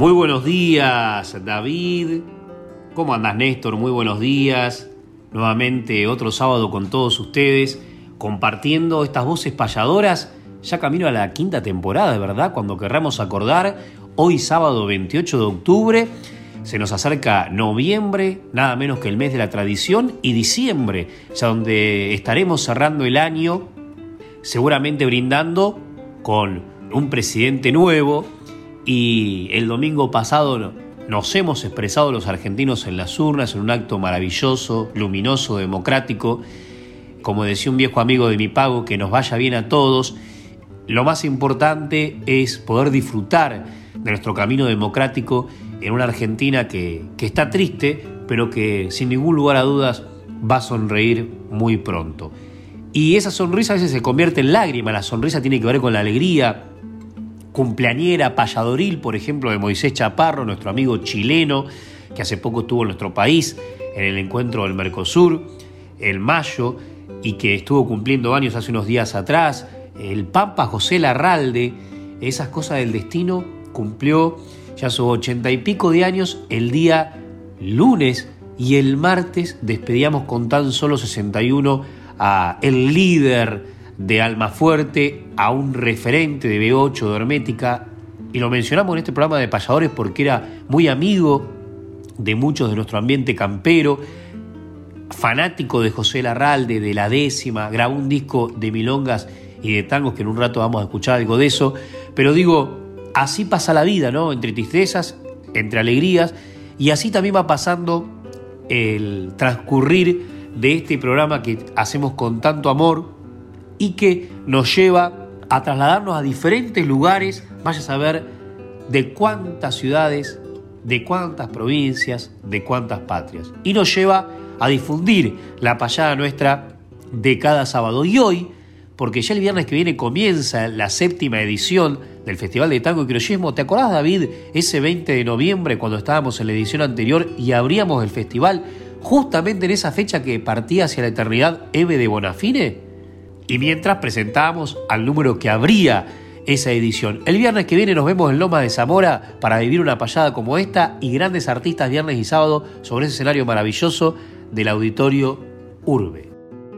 Muy buenos días, David. ¿Cómo andas, Néstor? Muy buenos días. Nuevamente otro sábado con todos ustedes, compartiendo estas voces payadoras. Ya camino a la quinta temporada, verdad, cuando querramos acordar. Hoy sábado 28 de octubre se nos acerca noviembre, nada menos que el mes de la tradición, y diciembre, ya donde estaremos cerrando el año, seguramente brindando con un presidente nuevo, y el domingo pasado nos hemos expresado los argentinos en las urnas en un acto maravilloso, luminoso, democrático. Como decía un viejo amigo de mi pago, que nos vaya bien a todos. Lo más importante es poder disfrutar de nuestro camino democrático en una Argentina que, está triste, pero que sin ningún lugar a dudas va a sonreír muy pronto. Y esa sonrisa a veces se convierte en lágrima, la sonrisa tiene que ver con la alegría, cumpleañera payadoril, por ejemplo, de Moisés Chaparro, nuestro amigo chileno, que hace poco estuvo en nuestro país en el encuentro del Mercosur, el mayo, y que estuvo cumpliendo años hace unos días atrás, el Papa José Larralde, esas cosas del destino, cumplió ya sus ochenta y pico de años el día lunes y el martes despedíamos con tan solo 61 a el líder de Almafuerte a un referente de B8 de Hermética, y lo mencionamos en este programa de payadores porque era muy amigo de muchos de nuestro ambiente campero, fanático de José Larralde, de la décima, grabó un disco de milongas y de tangos que en un rato vamos a escuchar algo de eso, pero digo, así pasa la vida, ¿no? Entre tristezas, entre alegrías, y así también va pasando el transcurrir de este programa que hacemos con tanto amor, y que nos lleva a trasladarnos a diferentes lugares, vaya a saber de cuántas ciudades, de cuántas provincias, de cuántas patrias. Y nos lleva a difundir la payada nuestra de cada sábado. Y hoy, porque ya el viernes que viene comienza la séptima edición del Festival de Tango y Criollismo, ¿te acordás, David, ese 20 de noviembre cuando estábamos en la edición anterior y abríamos el festival justamente en esa fecha que partía hacia la eternidad Eve de Bonafine? Y mientras presentamos al número que abría esa edición. El viernes que viene nos vemos en Loma de Zamora para vivir una payada como esta y grandes artistas viernes y sábado sobre ese escenario maravilloso del auditorio Urbe.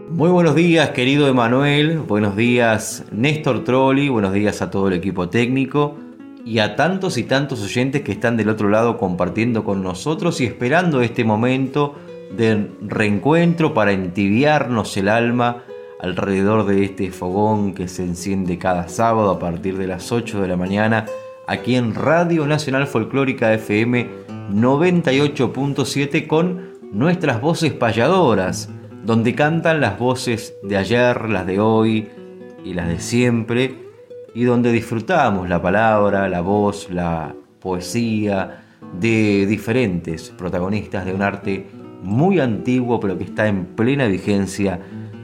Muy buenos días, querido Emanuel. Buenos días, Néstor Trolli. Buenos días a todo el equipo técnico y a tantos y tantos oyentes que están del otro lado compartiendo con nosotros y esperando este momento de reencuentro para entibiarnos el alma alrededor de este fogón que se enciende cada sábado a partir de las 8 de la mañana aquí en Radio Nacional Folclórica FM 98.7 con nuestras voces payadoras, donde cantan las voces de ayer, las de hoy y las de siempre, y donde disfrutamos la palabra, la voz, la poesía de diferentes protagonistas de un arte muy antiguo pero que está en plena vigencia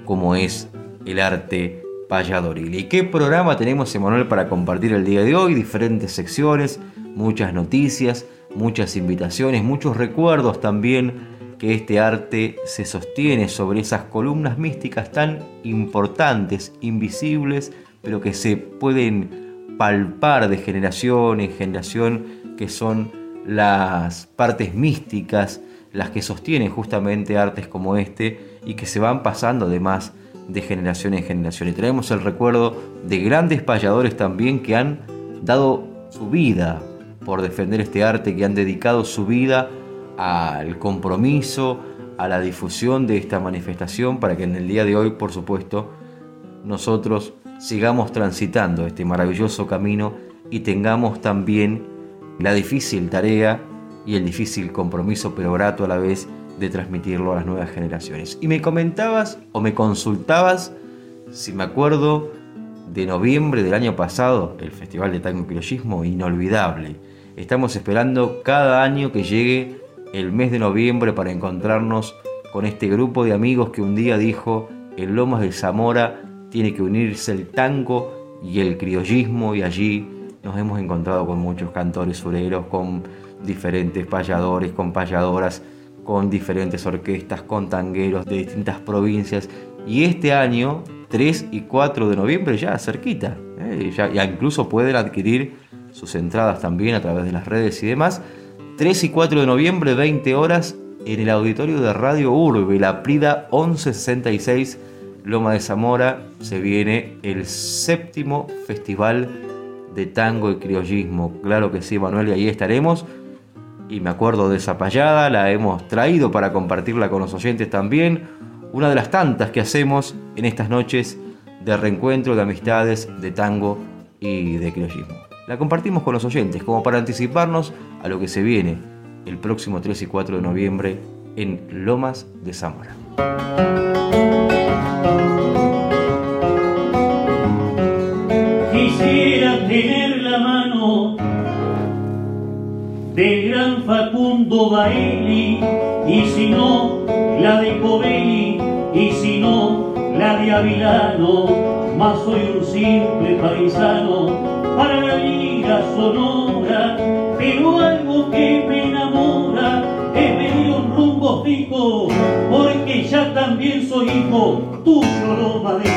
como es el arte payadoril. ¿Y qué programa tenemos, Emanuel, para compartir el día de hoy? Diferentes secciones, muchas noticias, muchas invitaciones, muchos recuerdos también que este arte se sostiene sobre esas columnas místicas tan importantes, invisibles, pero que se pueden palpar de generación en generación, que son las partes místicas las que sostienen justamente artes como este y que se van pasando además de generación en generación. Y traemos el recuerdo de grandes payadores también que han dado su vida por defender este arte, que han dedicado su vida al compromiso, a la difusión de esta manifestación, para que en el día de hoy, por supuesto, nosotros sigamos transitando este maravilloso camino y tengamos también la difícil tarea y el difícil compromiso, pero grato a la vez, de transmitirlo a las nuevas generaciones. Y me comentabas o me consultabas si me acuerdo de noviembre del año pasado, el Festival de Tango Criollismo, inolvidable. Estamos esperando cada año que llegue el mes de noviembre para encontrarnos con este grupo de amigos que un día dijo, en Lomas de Zamora tiene que unirse el tango y el criollismo y allí nos hemos encontrado con muchos cantores sureros, con diferentes payadores, con payadoras, con diferentes orquestas, con tangueros de distintas provincias. Y este año, 3 y 4 de noviembre, ya cerquita, ¿eh? ya, incluso pueden adquirir sus entradas también a través de las redes y demás. 3 y 4 de noviembre, 20 horas, en el auditorio de Radio Urbe, la Prida 1166, Loma de Zamora, se viene el séptimo festival de tango y criollismo. Claro que sí, Manuel, y ahí estaremos. Y me acuerdo de esa payada, la hemos traído para compartirla con los oyentes también. Una de las tantas que hacemos en estas noches de reencuentro, de amistades, de tango y de criollismo. La compartimos con los oyentes como para anticiparnos a lo que se viene el próximo 3 y 4 de noviembre en Lomas de Zamora. Tener del gran Facundo Baeli y si no la de Covelli y si no la de Avilano, más soy un simple paisano para la liga sonora, pero algo que me enamora es venir un rumbo fijo, porque ya también soy hijo tuyo, Loma de.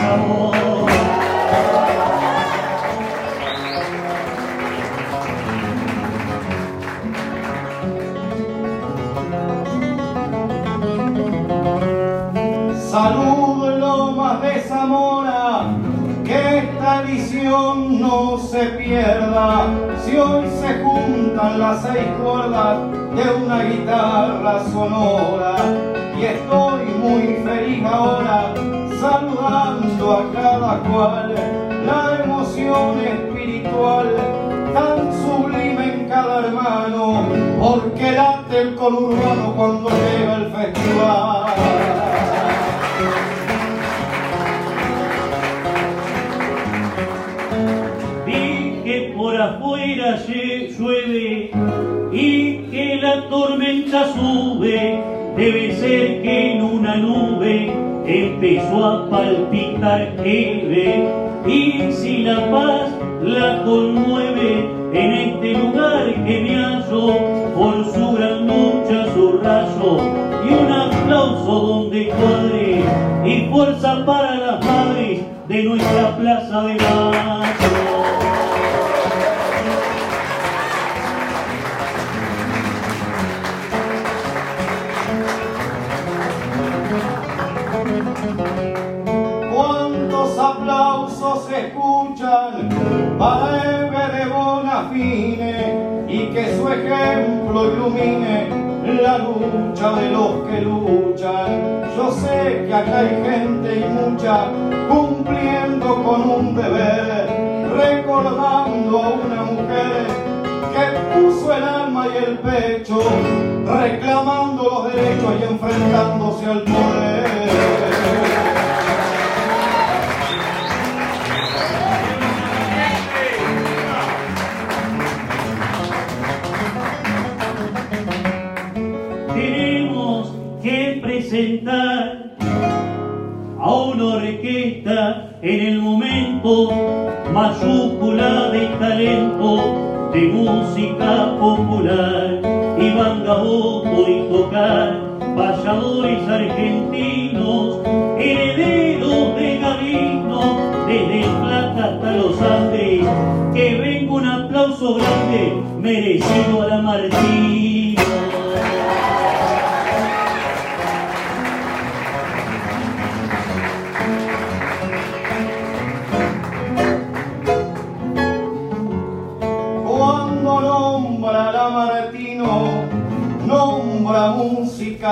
Pierda. Si hoy se juntan las seis cuerdas de una guitarra sonora, y estoy muy feliz ahora saludando a cada cual la emoción espiritual tan sublime en cada hermano, porque late el conurbano cuando llega el festival. Afuera llueve y que la tormenta sube, debe ser que en una nube empezó a palpitar ve. Y si la paz la conmueve que acá hay gente y mucha cumpliendo con un deber, recordando a una mujer que puso el alma y el pecho, reclamando los derechos y enfrentándose al poder. A una orquesta en el momento mayúscula de talento de música popular. Y bangaboto y tocar payadores argentinos herederos de Gavino desde Plata hasta los Andes. Que venga un aplauso grande merecido a la Martina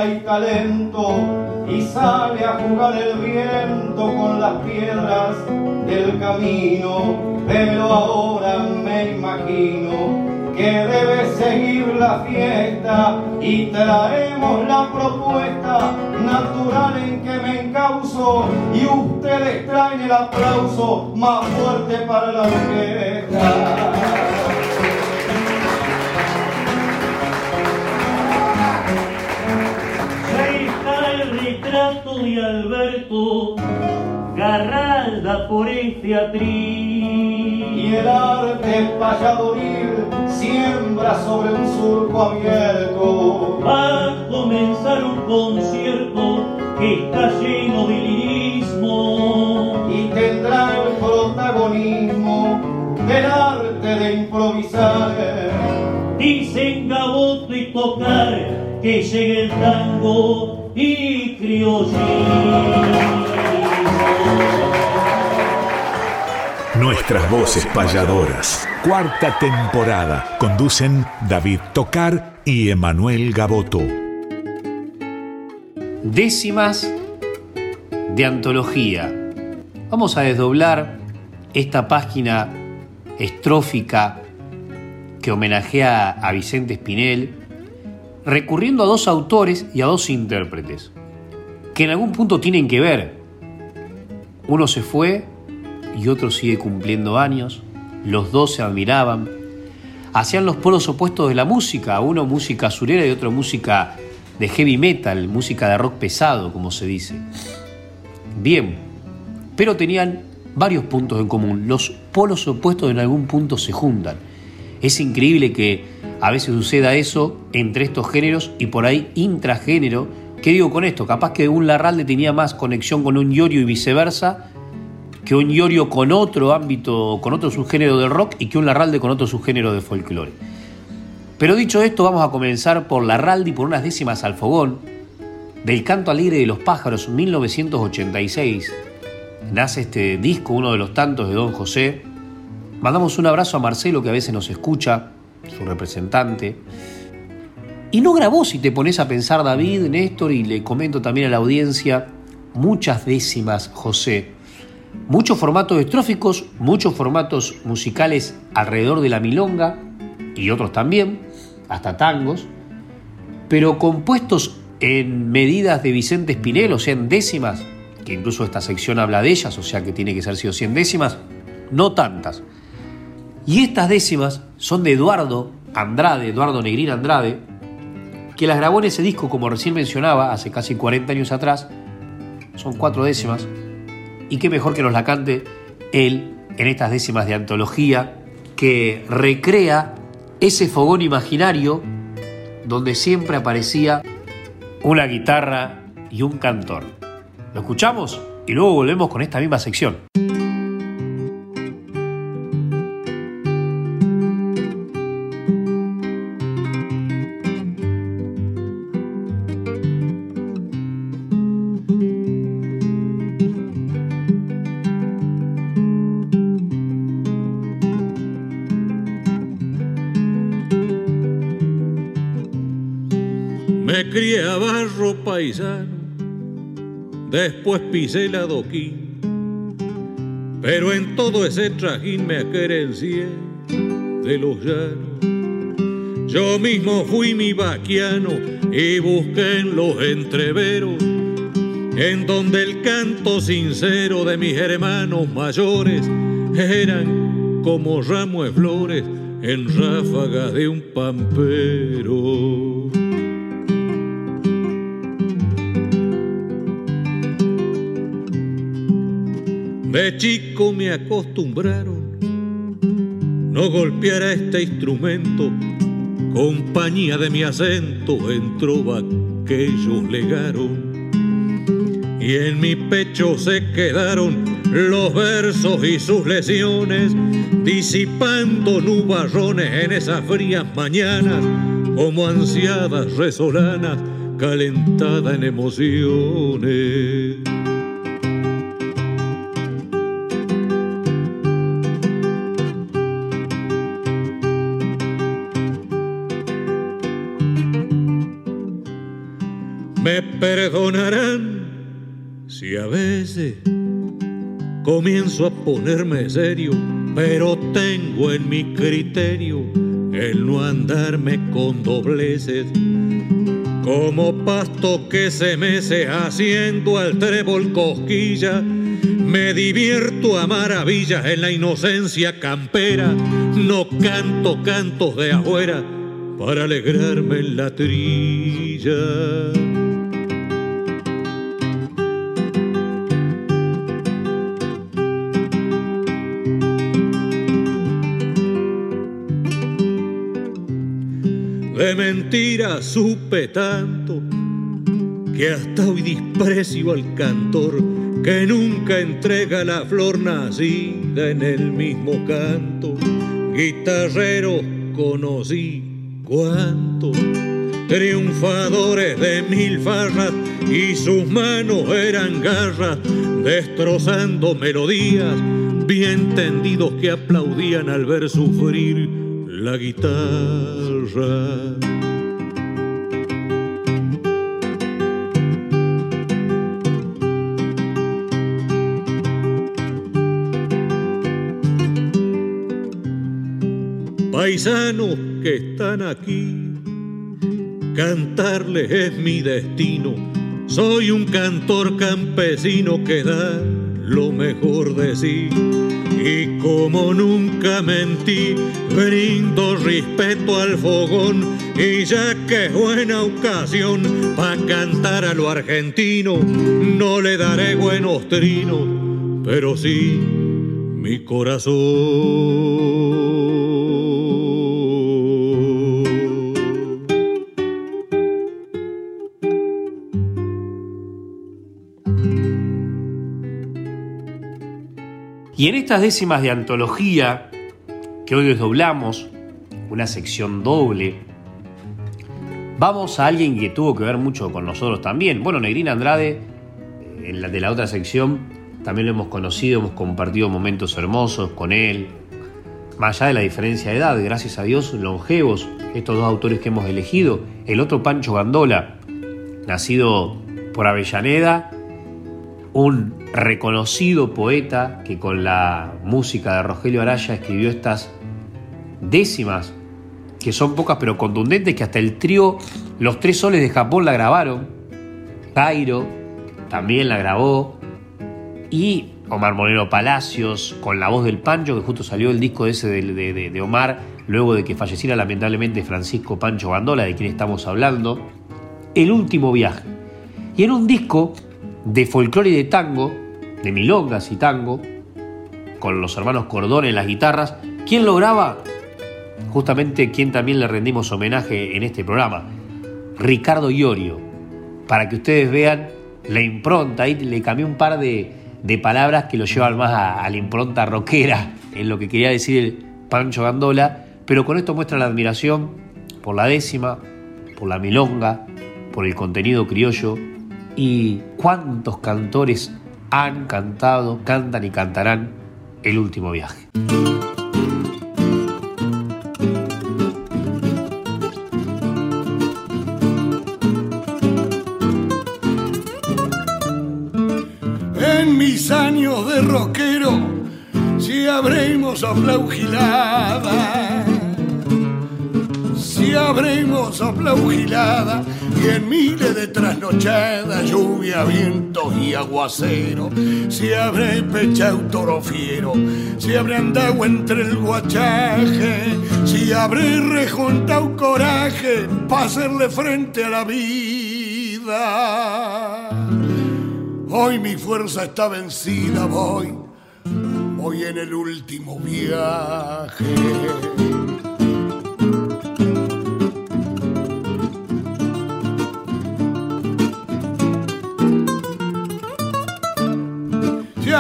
y talento y sale a jugar el viento con las piedras del camino, pero ahora me imagino que debe seguir la fiesta y traemos la propuesta natural en que me encauso y ustedes traen el aplauso más fuerte para la orquesta. De Alberto Garralda por este atril. Y el arte payadoril siembra sobre un surco abierto. Va a comenzar un concierto que está lleno de lirismo. Y tendrá el protagonismo del arte de improvisar. Dicen gaboto y tocar que llegue el tango y. Nuestras voces payadoras. Cuarta temporada. Conducen David Tocar y Emanuel Gaboto. Décimas de antología. Vamos a desdoblar esta página estrófica que homenajea a Vicente Espinel, recurriendo a dos autores y a dos intérpretes, que en algún punto tienen que ver. Uno se fue y otro sigue cumpliendo años, los dos se admiraban, hacían los polos opuestos de la música, uno música azulera y otro música de heavy metal, música de rock pesado, como se dice. Bien, pero tenían varios puntos en común, los polos opuestos en algún punto se juntan. Es increíble que a veces suceda eso entre estos géneros y por ahí intragénero. ¿Qué digo con esto? Capaz que un Larralde tenía más conexión con un Yorio y viceversa, que un Iorio con otro ámbito, con otro subgénero del rock y que un Larralde con otro subgénero de folclore. Pero dicho esto, vamos a comenzar por Larralde y por unas décimas al fogón. Del Canto Alegre de los Pájaros, 1986. Nace este disco, uno de los tantos de Don José. Mandamos un abrazo a Marcelo, que a veces nos escucha, su representante. Y no grabó, si te pones a pensar, David, Néstor, y le comento también a la audiencia, muchas décimas José. Muchos formatos estróficos, muchos formatos musicales alrededor de la milonga y otros también, hasta tangos, pero compuestos en medidas de Vicente Espinel, o sea, en décimas, que incluso esta sección habla de ellas, o sea que tiene que ser sido 100 décimas, no tantas. Y estas décimas son de Eduardo Andrade, Eduardo Negrín Andrade, que las grabó en ese disco, como recién mencionaba, hace casi 40 años atrás. Son cuatro décimas, y qué mejor que nos la cante él en estas décimas de antología que recrea ese fogón imaginario donde siempre aparecía una guitarra y un cantor. ¿Lo escuchamos? Y luego volvemos con esta misma sección. Después pisé el adoquín, pero en todo ese trajín me aquerencié de los llanos. Yo mismo fui mi vaquiano y busqué en los entreveros, en donde el canto sincero de mis hermanos mayores eran como ramos de flores en ráfagas de un pampero. De chico me acostumbraron no golpear a este instrumento, compañía de mi acento en trova que ellos legaron. Y en mi pecho se quedaron los versos y sus lesiones, disipando nubarrones en esas frías mañanas, como ansiadas resolanas, calentadas en emociones. Perdonarán si a veces comienzo a ponerme serio, pero tengo en mi criterio el no andarme con dobleces. Como pasto que se mece haciendo al trébol cosquilla, me divierto a maravillas en la inocencia campera, no canto cantos de afuera para alegrarme en la trilla. De mentira supe tanto que hasta hoy desprecio al cantor que nunca entrega la flor nacida en el mismo canto. Guitarreros conocí cuántos triunfadores de mil farras y sus manos eran garras destrozando melodías bien tendidos que aplaudían al ver sufrir la guitarra. Paisanos que están aquí, cantarles es mi destino. Soy un cantor campesino que da lo mejor de sí y como nunca mentí, brindo respeto al fogón y ya que es buena ocasión para cantar a lo argentino, no le daré buenos trinos, pero sí mi corazón. Y en estas décimas de antología, que hoy desdoblamos, una sección doble, vamos a alguien que tuvo que ver mucho con nosotros también. Bueno, Negrina Andrade, en la, de la otra sección, también lo hemos conocido, hemos compartido momentos hermosos con él. Más allá de la diferencia de edad, gracias a Dios, longevos, estos dos autores que hemos elegido. El otro, Pancho Gandola, nacido por Avellaneda, un reconocido poeta que con la música de Rogelio Araya escribió estas décimas, que son pocas pero contundentes, que hasta el trío Los Tres Soles de Japón la grabaron, Cairo también la grabó, y Omar Moreno Palacios, con la voz del Pancho, que justo salió el disco ese de, de Omar, luego de que falleciera lamentablemente Francisco Pancho Bandola, de quien estamos hablando, El último viaje. Y en un disco de folclore y de tango, de milongas y tango, con los hermanos Cordón en las guitarras. ¿Quién lo graba? Justamente quien también le rendimos homenaje en este programa, Ricardo Iorio, para que ustedes vean la impronta, ahí le cambié un par de, palabras que lo llevan más a, a, la impronta rockera, en lo que quería decir el Pancho Gandola, pero con esto muestra la admiración por la décima, por la milonga, por el contenido criollo y cuántos cantores han cantado, cantan y cantarán el último viaje. En mis años de rockero, si habremos aplaugilada, si habremos aplaugilada y en miles de trasnochadas, lluvia, vientos y aguacero, si habré pechado toro fiero, si habré andado entre el guachaje, si habré rejuntado coraje para hacerle frente a la vida. Hoy mi fuerza está vencida, voy, voy en el último viaje.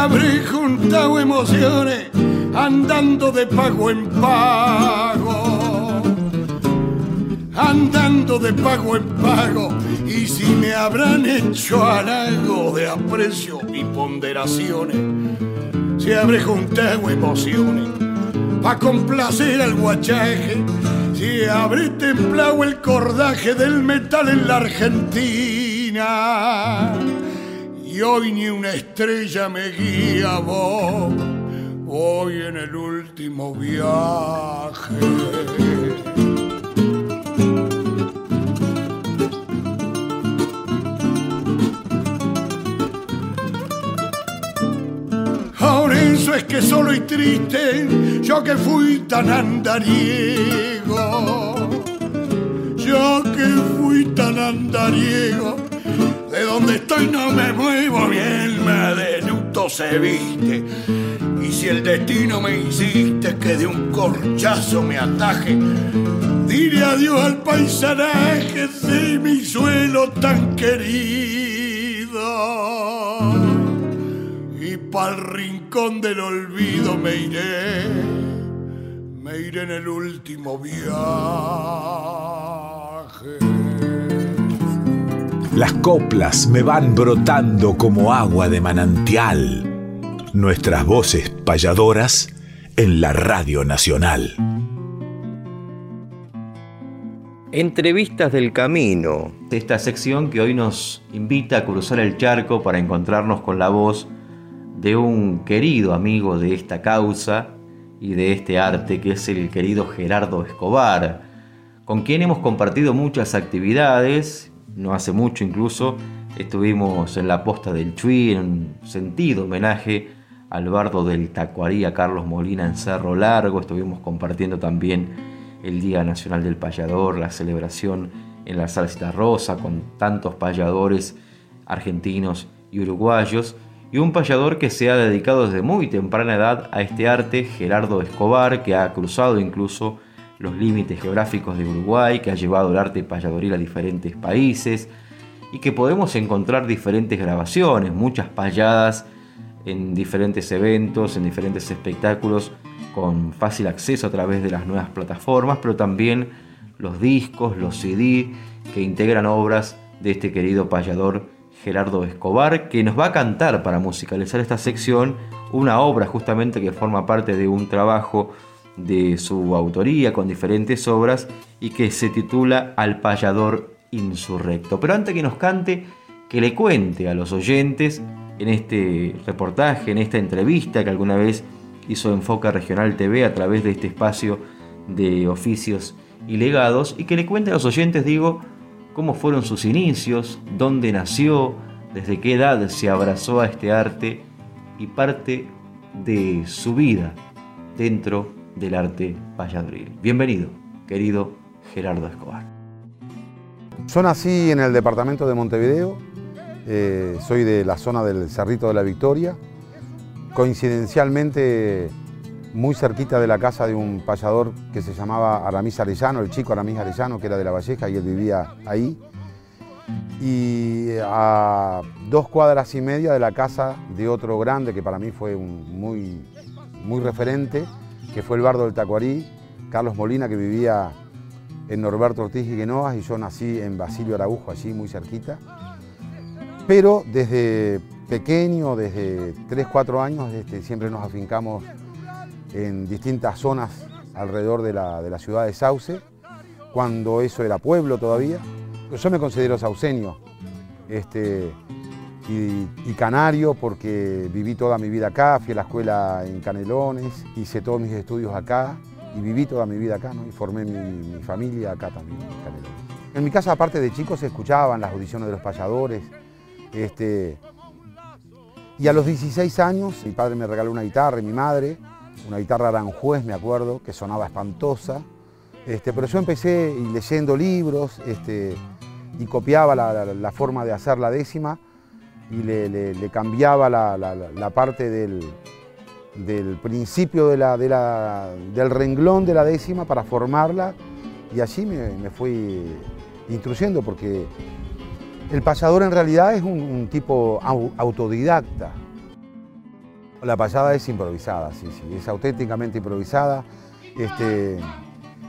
Habré juntado emociones andando de pago en pago. Andando de pago en pago, y si me habrán hecho algo de aprecio y ponderaciones, si habré juntado emociones para complacer al guachaje, si habré templado el cordaje del metal en la Argentina. Y hoy ni una estrella me guía vos, voy en el último viaje. Eso es que solo y triste, yo que fui tan andariego, yo que fui tan andariego, de donde estoy no me muevo, mi alma de luto se viste. Y si el destino me insiste que de un corchazo me ataje, diré adiós al paisanaje de mi suelo tan querido y pa'l rincón del olvido me iré, me iré en el último viaje. Las coplas me van brotando como agua de manantial. Nuestras voces payadoras en la Radio Nacional. Entrevistas del Camino, esta sección que hoy nos invita a cruzar el charco para encontrarnos con la voz de un querido amigo de esta causa y de este arte que es el querido Gerardo Escobar, con quien hemos compartido muchas actividades, no hace mucho incluso estuvimos en la posta del Chuy en un sentido homenaje al bardo del Tacuarí a Carlos Molina en Cerro Largo, estuvimos compartiendo también el Día Nacional del Payador, la celebración en la Salsita Rosa con tantos payadores argentinos y uruguayos, y un payador que se ha dedicado desde muy temprana edad a este arte, Gerardo Escobar, que ha cruzado incluso los límites geográficos de Uruguay, que ha llevado el arte payadoril a diferentes países y que podemos encontrar diferentes grabaciones, muchas payadas en diferentes eventos, en diferentes espectáculos, con fácil acceso a través de las nuevas plataformas, pero también los discos, los CD que integran obras de este querido payador Gerardo Escobar, que nos va a cantar para musicalizar esta sección una obra justamente que forma parte de un trabajo de su autoría con diferentes obras y que se titula Al payador insurrecto. Pero antes que nos cante, que le cuente a los oyentes en este reportaje, en esta entrevista que alguna vez hizo Enfoca Regional TV a través de este espacio de oficios y legados, y que le cuente a los oyentes, digo, cómo fueron sus inicios, dónde nació, desde qué edad se abrazó a este arte y parte de su vida dentro del arte payadril. Bienvenido, querido Gerardo Escobar. Yo nací en el departamento de Montevideo, eh, soy de la zona del Cerrito de la Victoria, coincidencialmente muy cerquita de la casa de un payador que se llamaba Aramis Arellano, el chico Aramis Arellano, que era de La Valleja y él vivía ahí. Y a dos cuadras y media de la casa de otro grande que para mí fue un muy, muy referente, que fue el bardo del Tacuarí, Carlos Molina, que vivía en Norberto Ortiz y Genoas, y yo nací en Basilio Araujo, allí muy cerquita. Pero desde pequeño, desde 3, 4 años, este, siempre nos afincamos en distintas zonas alrededor de la, de la ciudad de Sauce, cuando eso era pueblo todavía. Yo me considero sauceño este, y, canario porque viví toda mi vida acá, fui a la escuela en Canelones, hice todos mis estudios acá y viví toda mi vida acá ¿no? y formé mi, mi familia acá también en Canelones. En mi casa, aparte de chicos, se escuchaban las audiciones de los payadores. Este, y a los 16 años, mi padre me regaló una guitarra y mi madre, una guitarra Aranjuez, me acuerdo, que sonaba espantosa. Este, pero yo empecé leyendo libros este, y copiaba la forma de hacer la décima y le, cambiaba la, parte del, principio de la- de la- del renglón de la décima para formarla y allí me, fui instruyendo porque el payador en realidad es un, tipo au- autodidacta. La payada es improvisada, sí, sí, es auténticamente improvisada. Este,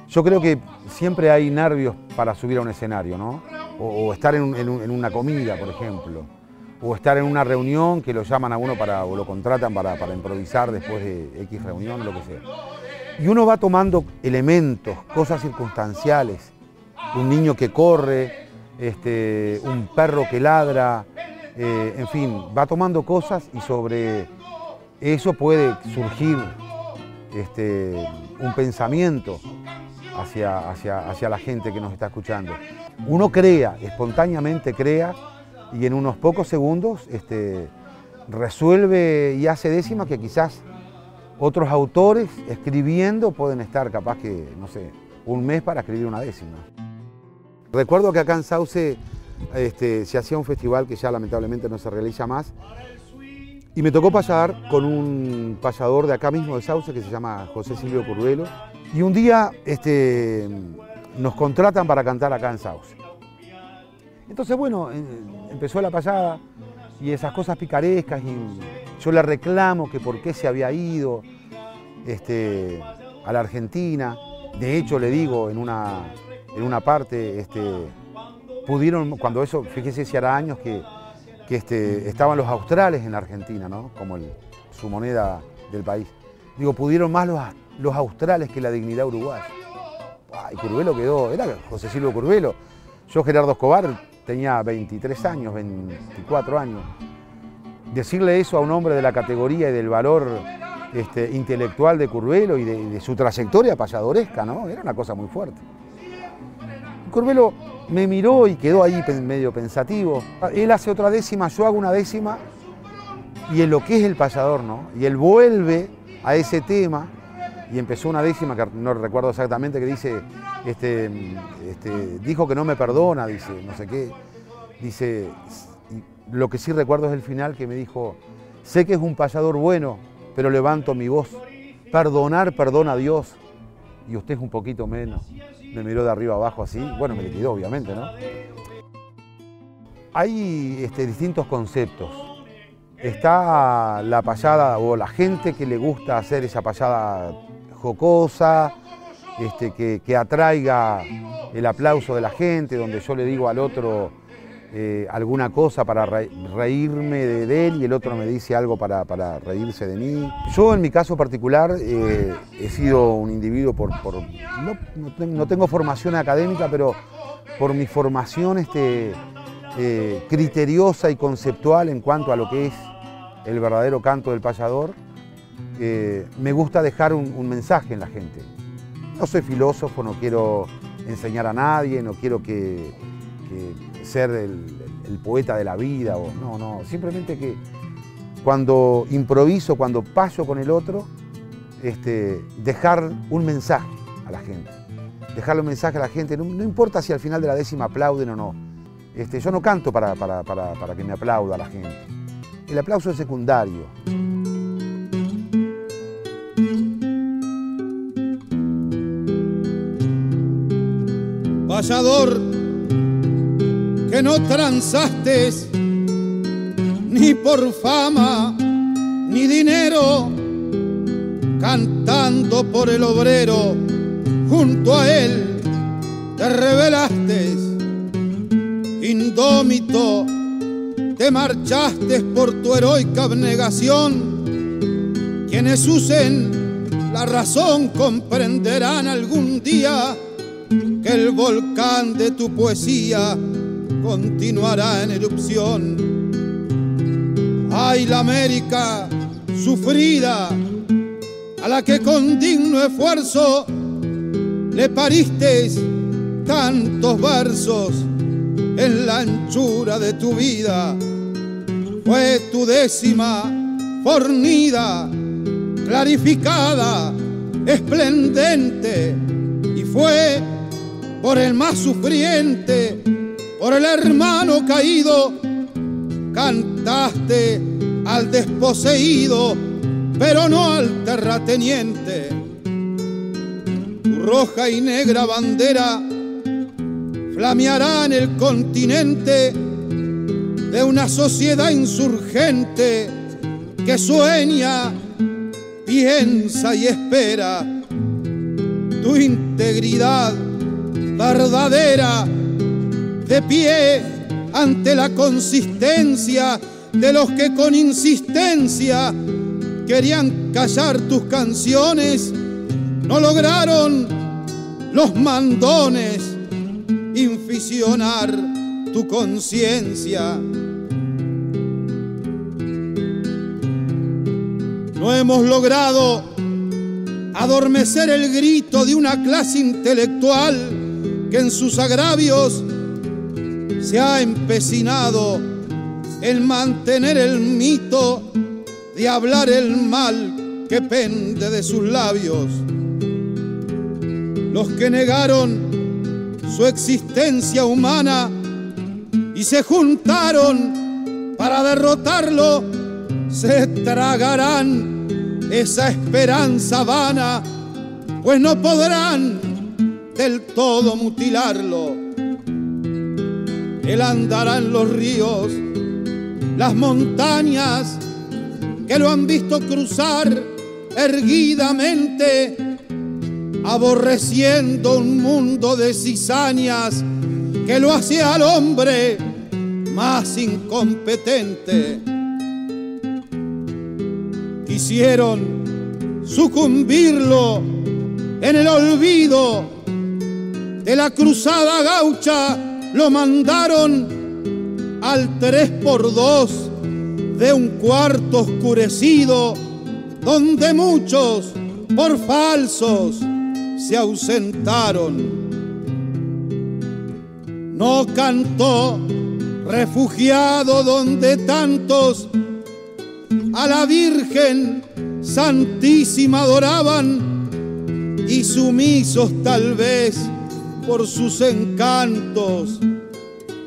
yo creo que siempre hay nervios para subir a un escenario, ¿no? O, estar en una comida, por ejemplo. O estar en una reunión que lo llaman a uno para, o lo contratan para, para improvisar después de X reunión lo que sea. Y uno va tomando elementos, cosas circunstanciales. Un niño que corre, este, un perro que ladra, eh, en fin, va tomando cosas y sobre eso puede surgir este, un pensamiento hacia, hacia, hacia la gente que nos está escuchando. Uno crea, espontáneamente crea, y en unos pocos segundos este, resuelve y hace décimas que quizás otros autores escribiendo pueden estar capaz que, no sé, un mes para escribir una décima. Recuerdo que acá en Sauce este, se hacía un festival que ya lamentablemente no se realiza más y me tocó pasar con un payador de acá mismo de Sauce que se llama José Silvio Curvelo y un día este, nos contratan para cantar acá en Sauce. Entonces, bueno, eh, empezó la pasada y esas cosas picarescas y yo le reclamo que por qué se había ido este, a la Argentina. De hecho, le digo en una, en una parte, este, pudieron, cuando eso, fíjese si hará años que, este, estaban los australes en la Argentina, ¿no? como su moneda del país. Digo, pudieron más los, los australes que la dignidad uruguaya. Y Curvelo quedó, era José Silvio Curvelo. Yo, Gerardo Escobar, tenía 23 años, 24 años. Decirle eso a un hombre de la categoría y del valor este, intelectual de Curvelo y de, su trayectoria payadoresca, ¿no? Era una cosa muy fuerte. Curvelo me miró y quedó ahí medio pensativo. Él hace otra décima, yo hago una décima y en lo que es el payador, ¿no? Y él vuelve a ese tema y empezó una décima que no recuerdo exactamente, que dice, este, este, dijo que no me perdona, dice, no sé qué. Dice, lo que sí recuerdo es el final que me dijo, sé que es un payador bueno, pero levanto mi voz. Perdonar, perdona a Dios. Y usted es un poquito menos. Me miró de arriba abajo así. Bueno, me liquidó, obviamente, ¿no? Hay este, distintos conceptos. Está la payada o la gente que le gusta hacer esa payada jocosa, este, que, atraiga el aplauso de la gente, donde yo le digo al otro eh, alguna cosa para reírme de, él y el otro me dice algo para, reírse de mí. Yo en mi caso particular eh, he sido un individuo por... no, tengo formación académica, pero por mi formación este, eh, criteriosa y conceptual en cuanto a lo que es el verdadero canto del payador, me gusta dejar un, mensaje en la gente. No soy filósofo, no quiero enseñar a nadie, no quiero que, ser el, poeta de la vida, o, no, no, simplemente que cuando improviso, cuando paso con el otro, este, dejar un mensaje a la gente. Dejarle un mensaje a la gente, no, importa si al final de la décima aplauden o no. Este, yo no canto para, para, para que me aplauda la gente. El aplauso es secundario. Que no transaste ni por fama ni dinero, cantando por el obrero, junto a él te revelaste, indómito, te marchaste por tu heroica abnegación. Quienes usen la razón comprenderán algún día que el volcán de tu poesía continuará en erupción. Ay, la América sufrida, a la que con digno esfuerzo le pariste tantos versos en la anchura de tu vida. Fue tu décima fornida, clarificada, esplendente, y fue por el más sufriente, por el hermano caído, cantaste al desposeído, pero no al terrateniente. Tu roja y negra bandera flameará en el continente de una sociedad insurgente que sueña, piensa y espera tu integridad verdadera, de pie ante la consistencia de los que con insistencia querían callar tus canciones, no lograron los mandones inficionar tu conciencia. No hemos logrado adormecer el grito de una clase intelectual que en sus agravios se ha empecinado en mantener el mito de hablar el mal que pende de sus labios. Los que negaron su existencia humana y se juntaron para derrotarlo, se tragarán esa esperanza vana, pues no podrán del todo mutilarlo. Él andará en los ríos, las montañas que lo han visto cruzar erguidamente, aborreciendo un mundo de cizañas que lo hace al hombre más incompetente quisieron sucumbirlo en el olvido de la cruzada gaucha, lo mandaron al tres por dos de un cuarto oscurecido donde muchos por falsos se ausentaron. No cantó refugiado donde tantos a la Virgen Santísima adoraban y sumisos tal vez por sus encantos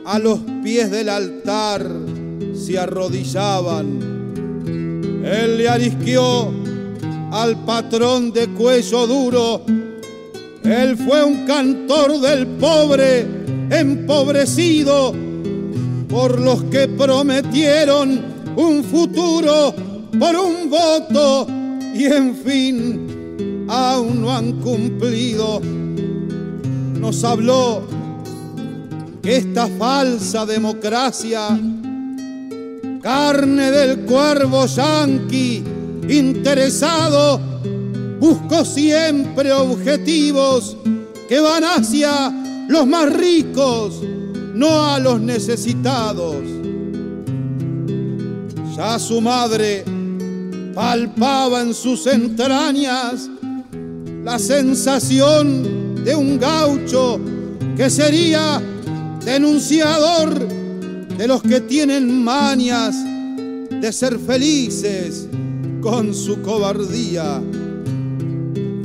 a los pies del altar se arrodillaban. Él le arisqueó al patrón de cuello duro. Él fue un cantor del pobre, empobrecido por los que prometieron un futuro por un voto y en fin aún no han cumplido. Nos habló que esta falsa democracia, carne del cuervo yanqui, interesado, buscó siempre objetivos que van hacia los más ricos, no a los necesitados. Ya su madre palpaba en sus entrañas la sensación de un gaucho que sería denunciador de los que tienen manias de ser felices con su cobardía.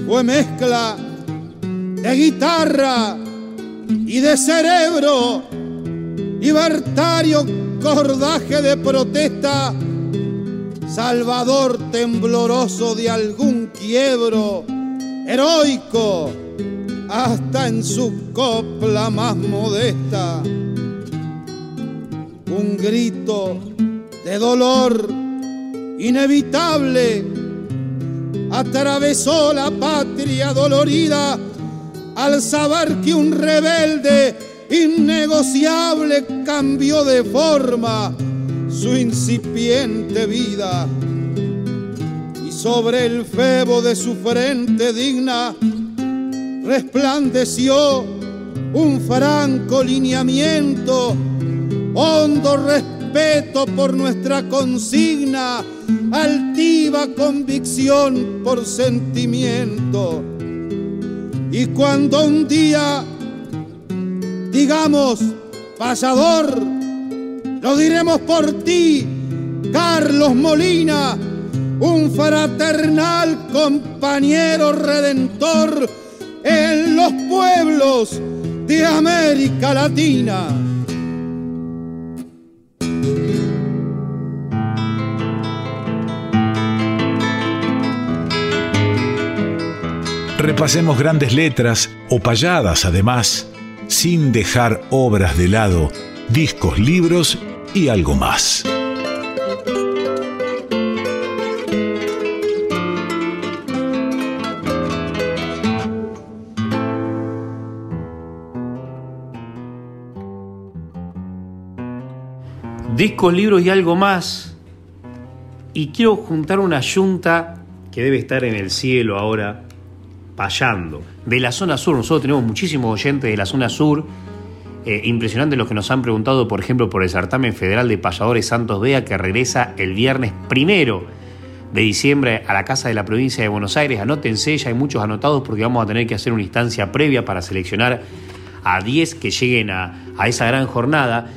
Fue mezcla de guitarra y de cerebro, libertario cordaje de protesta, salvador tembloroso de algún quiebro, heroico hasta en su copla más modesta. Un grito de dolor inevitable atravesó la patria dolorida al saber que un rebelde innegociable cambió de forma su incipiente vida y sobre el febo de su frente digna resplandeció un franco lineamiento, hondo respeto por nuestra consigna, altiva convicción por sentimiento. Y cuando un día digamos, pasador, lo diremos por ti, Carlos Molina, un fraternal compañero redentor en los pueblos de América Latina. Repasemos grandes letras o payadas además sin dejar obras de lado, discos, libros y algo más. Libros y algo más. Y quiero juntar una yunta que debe estar en el cielo ahora, payando. De la zona sur, nosotros tenemos muchísimos oyentes de la zona sur eh, impresionante los que nos han preguntado, por ejemplo, por el certamen federal de payadores Santos Vea, que regresa el viernes primero de diciembre a la Casa de la Provincia de Buenos Aires. Anótense, ya hay muchos anotados porque vamos a tener que hacer una instancia previa para seleccionar a 10 que lleguen a, a esa gran jornada.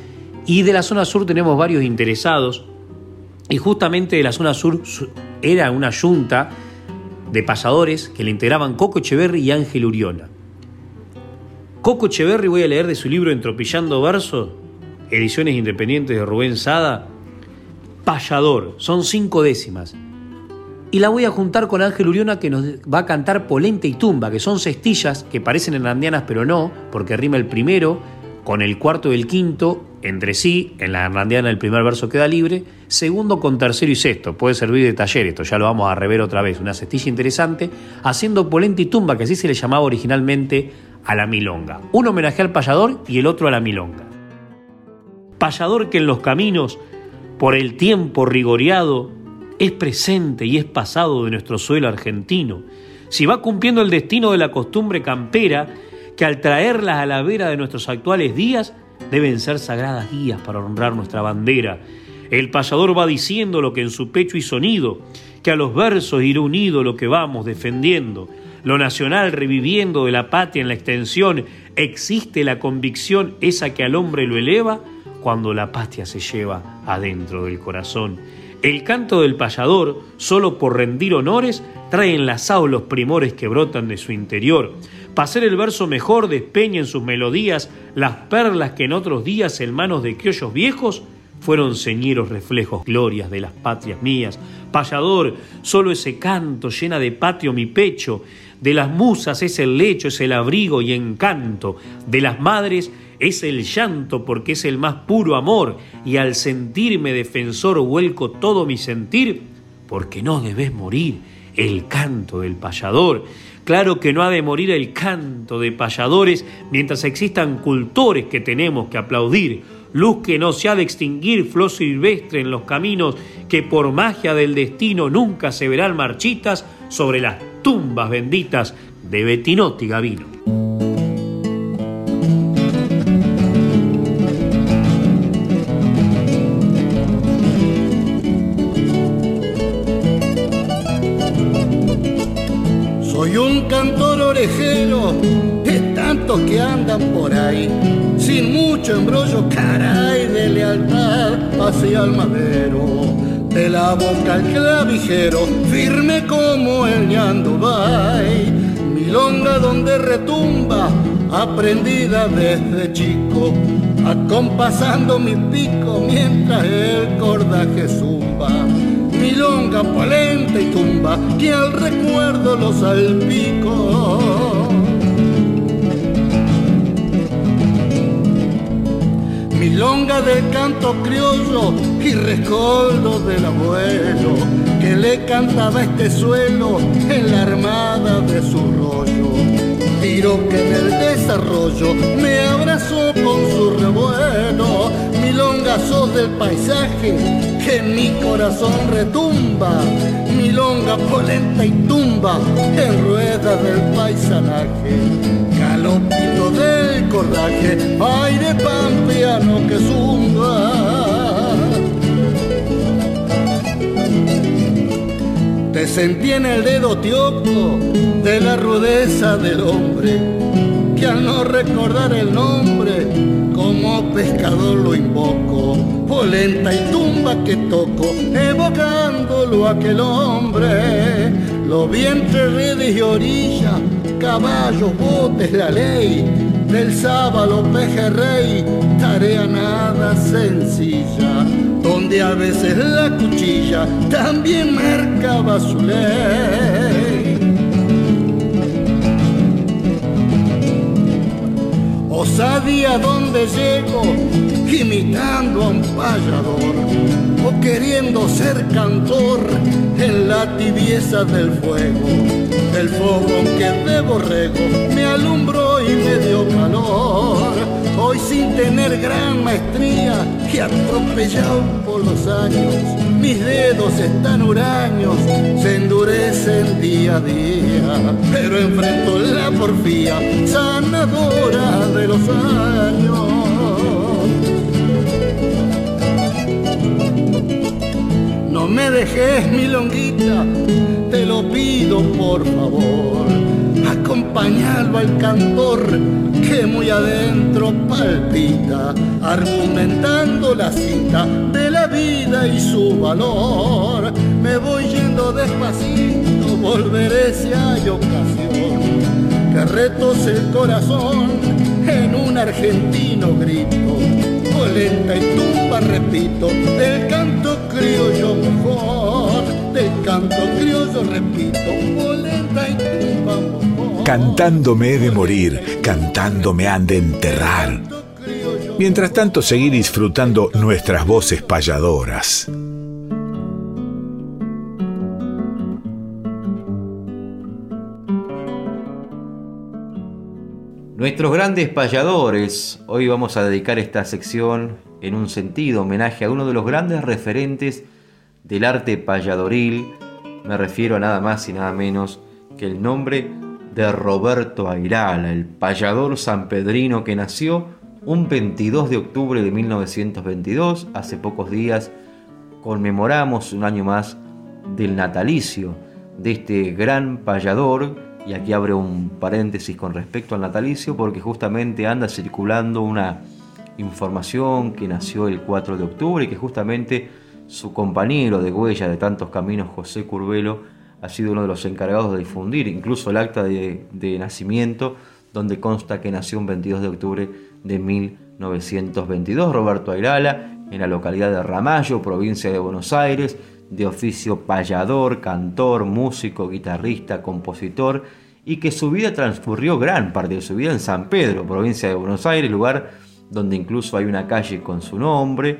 Y de la zona sur tenemos varios interesados. Y justamente de la zona sur era una yunta de pasadores que le integraban Coco Echeverri y Ángel Uriona. Coco Echeverri voy a leer de su libro Entropillando Versos, ediciones independientes de Rubén Sada, Payador, son cinco décimas. Y la voy a juntar con Ángel Uriona que nos va a cantar Polente y Tumba, que son cestillas que parecen hernandianas pero no, porque rima el primero con el cuarto y el quinto entre sí, en la hernandiana el primer verso queda libre, segundo con tercero y sexto, puede servir de taller, esto ya lo vamos a rever otra vez, una cestilla interesante, haciendo polente y tumba, que así se le llamaba originalmente a la milonga. Un homenaje al payador y el otro a la milonga. Payador que en los caminos, por el tiempo rigoreado, es presente y es pasado de nuestro suelo argentino. Si va cumpliendo el destino de la costumbre campera, que al traerlas a la vera de nuestros actuales días, deben ser sagradas guías para honrar nuestra bandera. El payador va diciendo lo que en su pecho y sonido, que a los versos irá unido lo que vamos defendiendo lo nacional reviviendo de la patria en la extensión, existe la convicción esa que al hombre lo eleva cuando la patria se lleva adentro del corazón. El canto del payador, solo por rendir honores, trae enlazados los primores que brotan de su interior. Para hacer el verso mejor, despeña en sus melodías las perlas que en otros días en manos de criollos viejos fueron señeros reflejos, glorias de las patrias mías. Payador, solo ese canto llena de patio mi pecho, de las musas es el lecho, es el abrigo y encanto, de las madres es el llanto porque es el más puro amor, y al sentirme defensor vuelco todo mi sentir, porque no debes morir el canto del payador. Claro que no ha de morir el canto de payadores mientras existan cultores que tenemos que aplaudir, luz que no se ha de extinguir, flor silvestre en los caminos que por magia del destino nunca se verán marchitas sobre las tumbas benditas de Betinotti Gavino. Firme como el ñandubay, milonga donde retumba, aprendida desde chico, acompasando mi pico mientras el cordaje zumba. Milonga polenta y tumba, que al recuerdo los salpico. Milonga del canto criollo y rescoldo del abuelo que le cantaba este suelo en la armada de su rollo. Tiro que en el desarrollo me abrazó con su revuelo, milonga sos del paisaje que en mi corazón retumba, milonga polenta y tumba en rueda del paisanaje galopito del cordaje, aire pampeano que zumba. Te sentí en el dedo tioco de la rudeza del hombre, que al no recordar el nombre, como pescador lo invoco, polenta y tumba que toco, evocándolo a aquel hombre, lo vi entre redes y orillas caballos, botes, la ley. Del sábado pejerrey, tarea nada sencilla, donde a veces la cuchilla también marcaba su ley. Osadía donde llego, imitando a un payador, o queriendo ser cantor en la tibieza del fuego el fogón que de borrego me alumbró y me dio calor. Hoy sin tener gran maestría y atropellado por los años. Mis dedos están huraños, se endurecen día a día, pero enfrento la porfía sanadora de los años. No me dejes mi longuita, te lo pido por favor. Acompañalo al cantor que muy adentro palpita, argumentando la cita de la vida y su valor. Me voy yendo despacito, volveré si hay ocasión. Que retos el corazón en un argentino grito. Polenta y tumba, repito, del canto criollo mejor. Del canto criollo, repito, mejor. Cantando me he de morir, cantando me han de enterrar. Mientras tanto, seguir disfrutando nuestras voces payadoras. Nuestros grandes payadores, hoy vamos a dedicar esta sección en un sentido homenaje a uno de los grandes referentes del arte payadoril. Me refiero a nada más y nada menos que el nombre de Roberto Airala, el payador sanpedrino que nació un 22 de octubre de 1922. Hace pocos días conmemoramos un año más del natalicio de este gran payador. Y aquí abre un paréntesis con respecto al natalicio porque justamente anda circulando una información que nació el 4 de octubre y que justamente su compañero de huella de tantos caminos, José Curvelo, ha sido uno de los encargados de difundir, incluso el acta de, nacimiento, donde consta que nació un 22 de octubre de 1922, Roberto Airala, en la localidad de Ramallo, provincia de Buenos Aires, de oficio payador, cantor, músico, guitarrista, compositor, y que su vida transcurrió gran parte de su vida en San Pedro, provincia de Buenos Aires, lugar donde incluso hay una calle con su nombre,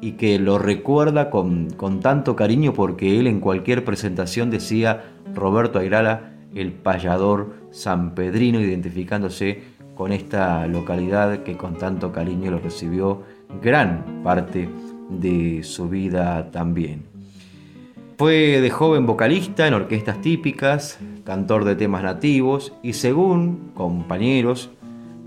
y que lo recuerda con, con tanto cariño porque él en cualquier presentación decía Roberto Airala, el payador sanpedrino, identificándose con esta localidad que con tanto cariño lo recibió gran parte de su vida también. Fue de joven vocalista en orquestas típicas, cantor de temas nativos y según compañeros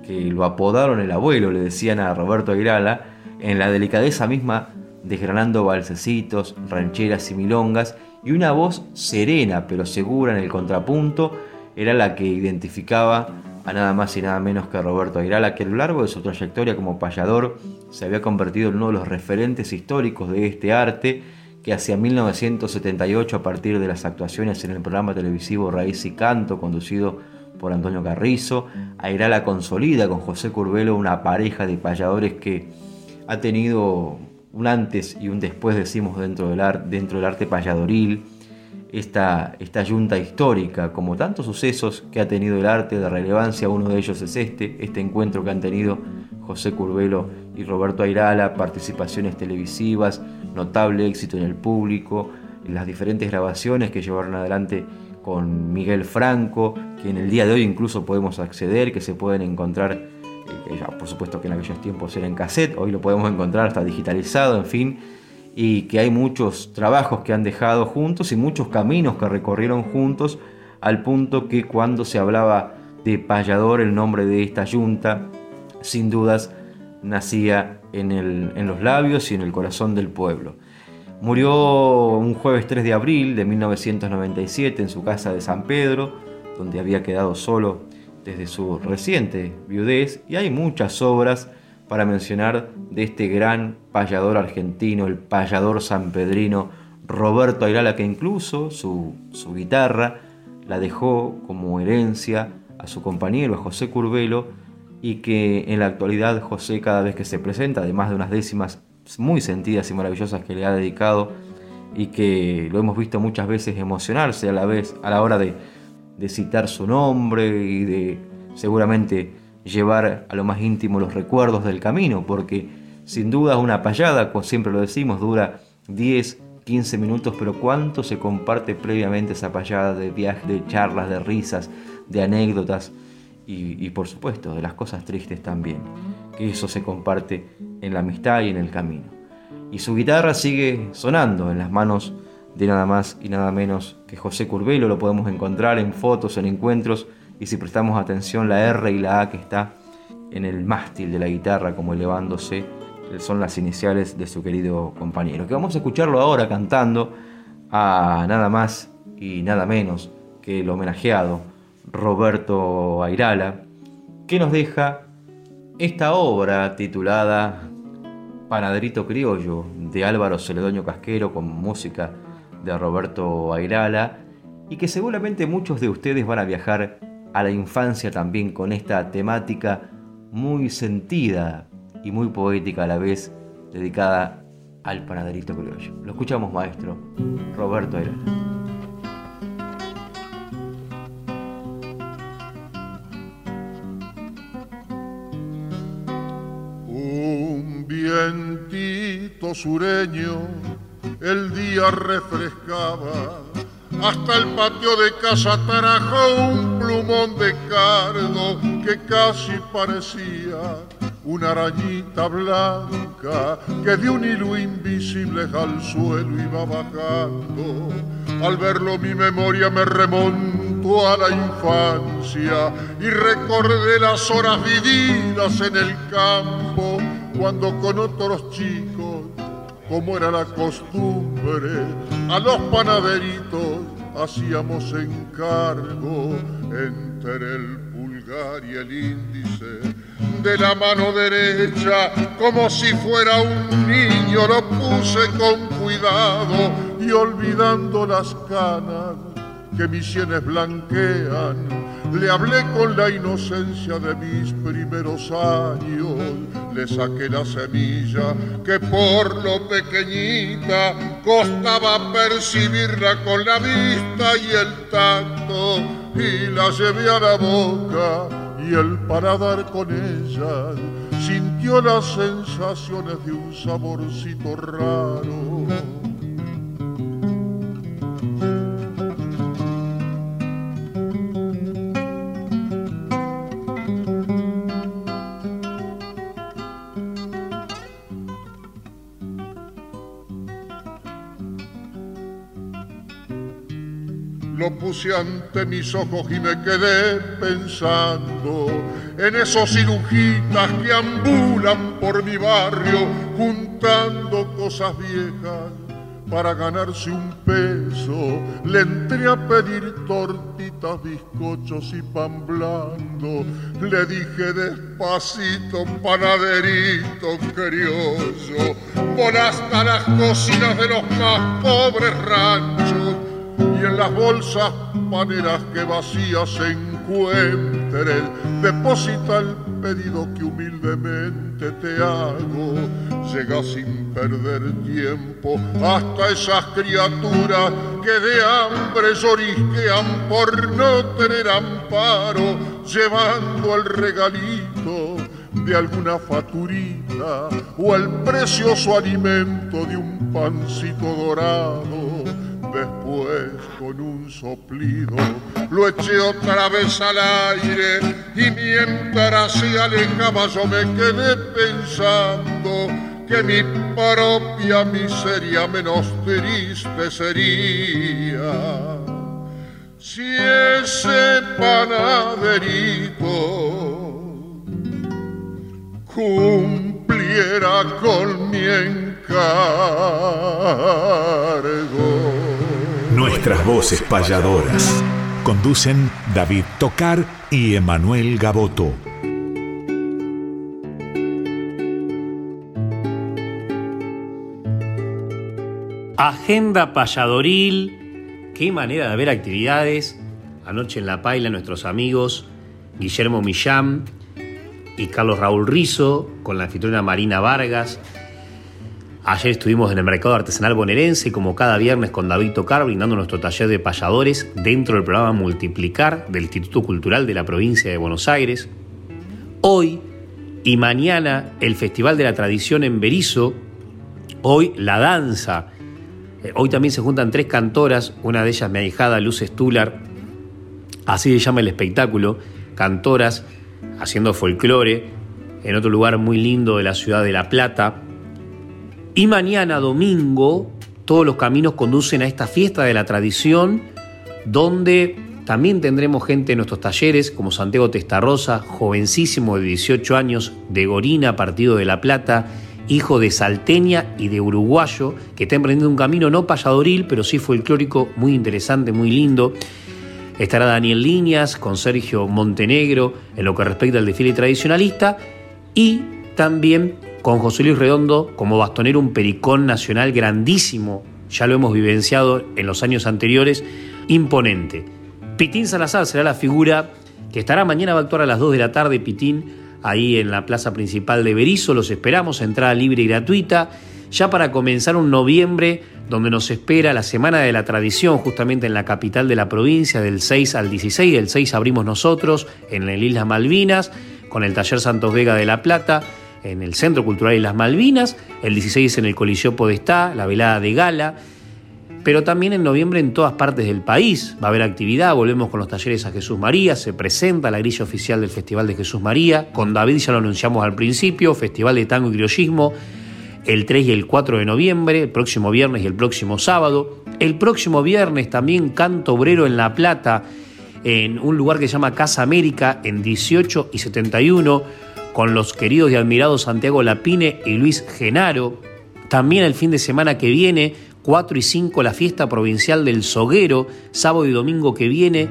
que lo apodaron el abuelo, le decían a Roberto Airala, en la delicadeza misma desgranando balsecitos, rancheras y milongas, y una voz serena pero segura en el contrapunto era la que identificaba a nada más y nada menos que a Roberto Airala, que a lo largo de su trayectoria como payador se había convertido en uno de los referentes históricos de este arte, que hacia 1978, a partir de las actuaciones en el programa televisivo Raíz y Canto, conducido por Antonio Carrizo, Airala consolida con José Curvelo una pareja de payadores que ha tenido un antes y un después, decimos, dentro del, arte, dentro payadoril, esta, esta yunta histórica, como tantos sucesos que ha tenido el arte de relevancia, uno de ellos es este, este encuentro que han tenido José Curvelo y Roberto Airala, participaciones televisivas, notable éxito en el público, las diferentes grabaciones que llevaron adelante con Miguel Franco, que en el día de hoy incluso podemos acceder, que se pueden encontrar por supuesto que en aquellos tiempos era en cassette, hoy lo podemos encontrar hasta digitalizado, en fin, y que hay muchos trabajos que han dejado juntos y muchos caminos que recorrieron juntos, al punto que cuando se hablaba de payador, el nombre de esta yunta, sin dudas, nacía en, en los labios y en el corazón del pueblo. Murió un jueves 3 de abril de 1997 en su casa de San Pedro, donde había quedado solo desde su reciente viudez y hay muchas obras para mencionar de este gran payador argentino, el payador sanpedrino Roberto Ayrala, que incluso su, su guitarra la dejó como herencia a su compañero, José Curvelo, y que en la actualidad José cada vez que se presenta, además de unas décimas muy sentidas y maravillosas que le ha dedicado, y que lo hemos visto muchas veces emocionarse a la vez a la hora de de citar su nombre y de seguramente llevar a lo más íntimo los recuerdos del camino, porque sin duda una payada, como siempre lo decimos, dura 10, 15 minutos, pero cuánto se comparte previamente esa payada de viajes, de charlas, de risas, de anécdotas y, por supuesto de las cosas tristes también, que eso se comparte en la amistad y en el camino. Y su guitarra sigue sonando en las manos de nada más y nada menos que José Curbelo, lo podemos encontrar en fotos, en encuentros, y si prestamos atención la R y la A que está en el mástil de la guitarra como elevándose, son las iniciales de su querido compañero, que vamos a escucharlo ahora cantando a nada más y nada menos que el homenajeado Roberto Airala, que nos deja esta obra titulada Panaderito Criollo de Álvaro Celedonio Casquero con música de Roberto Airala y que seguramente muchos de ustedes van a viajar a la infancia también con esta temática muy sentida y muy poética a la vez dedicada al panaderito criollo. Lo escuchamos maestro Roberto Airala. sureño el día refrescaba. Hasta el patio de casa tarajó un plumón de cardo que casi parecía una arañita blanca que de un hilo invisible al suelo iba bajando. Al verlo mi memoria me remontó a la infancia y recordé las horas vividas en el campo cuando con otros chicos como era la costumbre, a los panaderitos hacíamos encargo entre el pulgar y el índice. De la mano derecha, como si fuera un niño, lo puse con cuidado y olvidando las canas que mis sienes blanquean, le hablé con la inocencia de mis primeros años, le saqué la semilla que por lo pequeñita costaba percibirla con la vista y el tacto, y la llevé a la boca y el paradar con ella sintió las sensaciones de un saborcito raro ante mis ojos y me quedé pensando en esos cirujitas que ambulan por mi barrio juntando cosas viejas para ganarse un peso. Le entré a pedir tortitas, bizcochos y pan blando. Le dije despacito, panaderito criollo, por hasta las cocinas de los más pobres ranchos y en las bolsas maneras que vacías se encuentren, deposita el pedido que humildemente te hago. Llega sin perder tiempo hasta esas criaturas que de hambre llorisquean por no tener amparo, llevando el regalito de alguna faturita o el precioso alimento de un pancito dorado Después con un soplido lo eché otra vez al aire y mientras se alejaba yo me quedé pensando que mi propia miseria menos triste sería si ese panaderito cumpliera con mi encargo. Nuestras voces payadoras. Conducen David Tocar y Emanuel Gaboto. Agenda payadoril. Qué manera de ver actividades. Anoche en La Paila nuestros amigos Guillermo Millán y Carlos Raúl Rizo con la anfitriona Marina Vargas Ayer estuvimos en el mercado artesanal bonaerense, como cada viernes con David Tocar, brindando nuestro taller de payadores dentro del programa Multiplicar del Instituto Cultural de la provincia de Buenos Aires. Hoy y mañana el Festival de la Tradición en Berizo. Hoy la danza. Eh, hoy también se juntan tres cantoras, una de ellas mi ahijada Luz Stular, así se llama el espectáculo cantoras haciendo folclore en otro lugar muy lindo de la ciudad de La Plata. Y mañana domingo todos los caminos conducen a esta fiesta de la tradición donde también tendremos gente en nuestros talleres como Santiago Testarrosa, jovencísimo de 18 años, de Gorina, partido de La Plata, hijo de salteña y de uruguayo, que está emprendiendo un camino no payadoril, pero sí folclórico muy interesante, muy lindo. Estará Daniel Líneas con Sergio Montenegro en lo que respecta al desfile tradicionalista y también con José Luis Redondo como bastonero, un pericón nacional grandísimo, ya lo hemos vivenciado en los años anteriores, imponente. Pitín Salazar será la figura que estará mañana, va a actuar a las 2 de la tarde, Pitín, ahí en la plaza principal de Berizo, los esperamos, entrada libre y gratuita, ya para comenzar un noviembre donde nos espera la Semana de la Tradición, justamente en la capital de la provincia, del 6 al 16, el 6 abrimos nosotros en el Islas Malvinas, con el Taller Santos Vega de La Plata, en el Centro Cultural Islas Malvinas, el 16 en el Coliseo Podestá, la velada de gala, pero también en noviembre en todas partes del país va a haber actividad, volvemos con los talleres a Jesús María, se presenta la grilla oficial del Festival de Jesús María, con David ya lo anunciamos al principio, Festival de Tango y Criollismo, el 3 y el 4 de noviembre, el próximo viernes y el próximo sábado. El próximo viernes también canto obrero en La Plata, en un lugar que se llama Casa América, en 18 y 71, con los queridos y admirados Santiago Lapine y Luis Genaro. También el fin de semana que viene, 4 y 5, la fiesta provincial del Soguero, sábado y domingo que viene,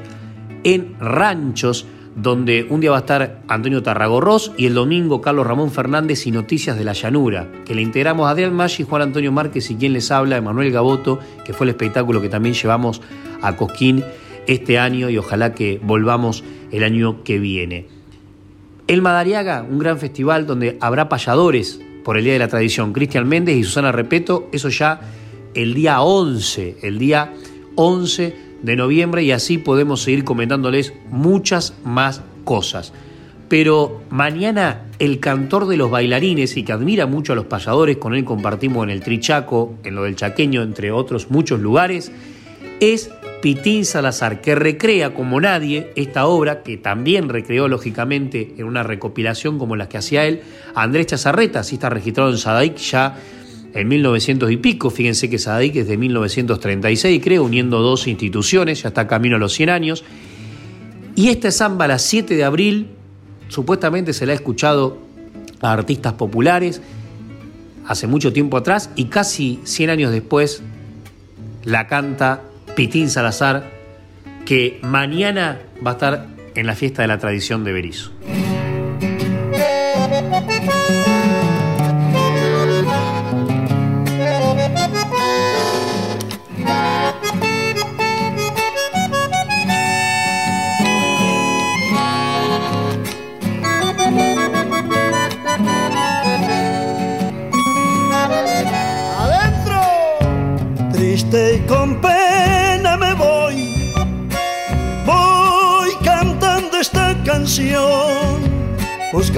en Ranchos, donde un día va a estar Antonio Tarragorros y el domingo Carlos Ramón Fernández y Noticias de la Llanura, que le integramos a Adrián Maggi, Juan Antonio Márquez y quien les habla, Emanuel Gaboto, que fue el espectáculo que también llevamos a Cosquín este año y ojalá que volvamos el año que viene. El Madariaga, un gran festival donde habrá payadores por el Día de la Tradición, Cristian Méndez y Susana Repeto, eso ya el día 11, el día 11 de noviembre y así podemos seguir comentándoles muchas más cosas. Pero mañana el cantor de los bailarines y que admira mucho a los payadores, con él compartimos en el Trichaco, en lo del Chaqueño, entre otros muchos lugares, es Pitín Salazar, que recrea como nadie esta obra, que también recreó lógicamente en una recopilación como las que hacía él, Andrés Chazarreta, así está registrado en Sadaic ya en 1900 y pico. Fíjense que Sadik es de 1936, creo, uniendo dos instituciones, ya está camino a los 100 años. Y esta samba, la 7 de abril, supuestamente se la ha escuchado a artistas populares hace mucho tiempo atrás y casi 100 años después la canta Pitín Salazar, que mañana va a estar en la fiesta de la tradición de Berizo.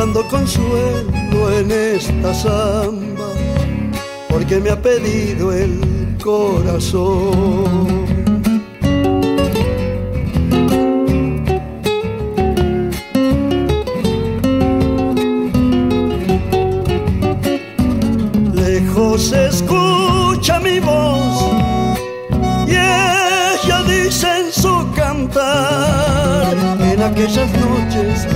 Buscando consuelo en esta samba, porque me ha pedido el corazón. Lejos escucha mi voz en aquellas noches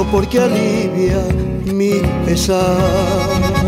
porque alivia mi pesar.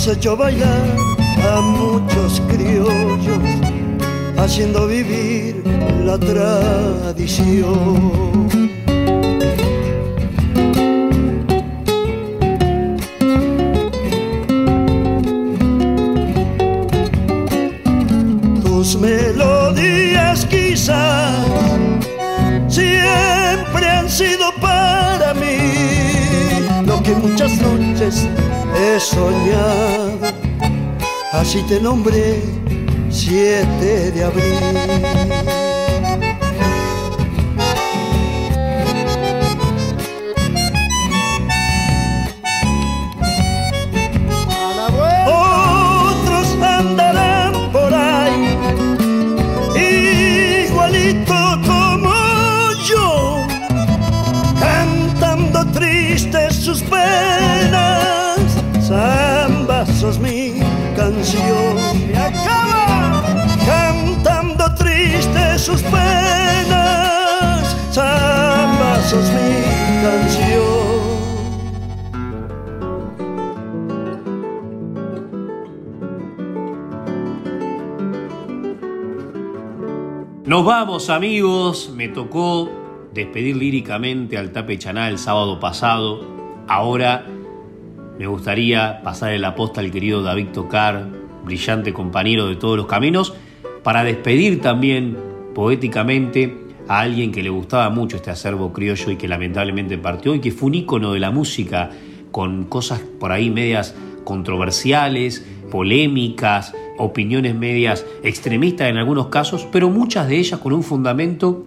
Has hecho bailar a muchos criollos, haciendo vivir la tradición. Soñado. Así te nombré 7 de abril. Sus penas. Samba, sos mi canción. Nos vamos amigos, me tocó despedir líricamente al Tape Chaná el sábado pasado. Ahora me gustaría pasar la posta al querido David Tocar, brillante compañero de todos los caminos, para despedir también poéticamente a alguien que le gustaba mucho este acervo criollo y que lamentablemente partió y que fue un ícono de la música con cosas por ahí medias controversiales, polémicas, opiniones medias extremistas en algunos casos, pero muchas de ellas con un fundamento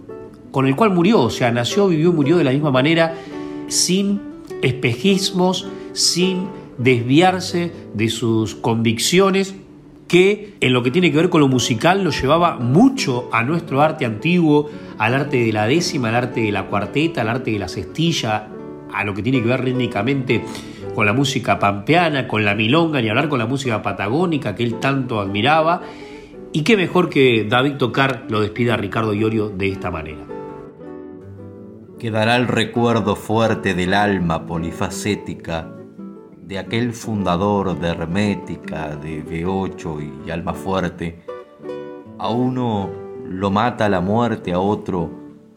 con el cual murió, o sea, nació, vivió, murió de la misma manera, sin espejismos, sin desviarse de sus convicciones, que en lo que tiene que ver con lo musical lo llevaba mucho a nuestro arte antiguo, al arte de la décima, al arte de la cuarteta, al arte de la cestilla, a lo que tiene que ver rítmicamente con la música pampeana, con la milonga, ni hablar con la música patagónica que él tanto admiraba. Y qué mejor que David Tocar lo despida a Ricardo Iorio de esta manera. Quedará el recuerdo fuerte del alma polifacética de aquel fundador de Hermética, de B8 y Alma Fuerte. A uno lo mata la muerte, a otro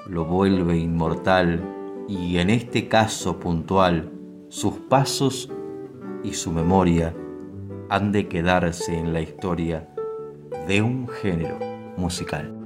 lo vuelve inmortal y en este caso puntual, sus pasos y su memoria han de quedarse en la historia de un género musical.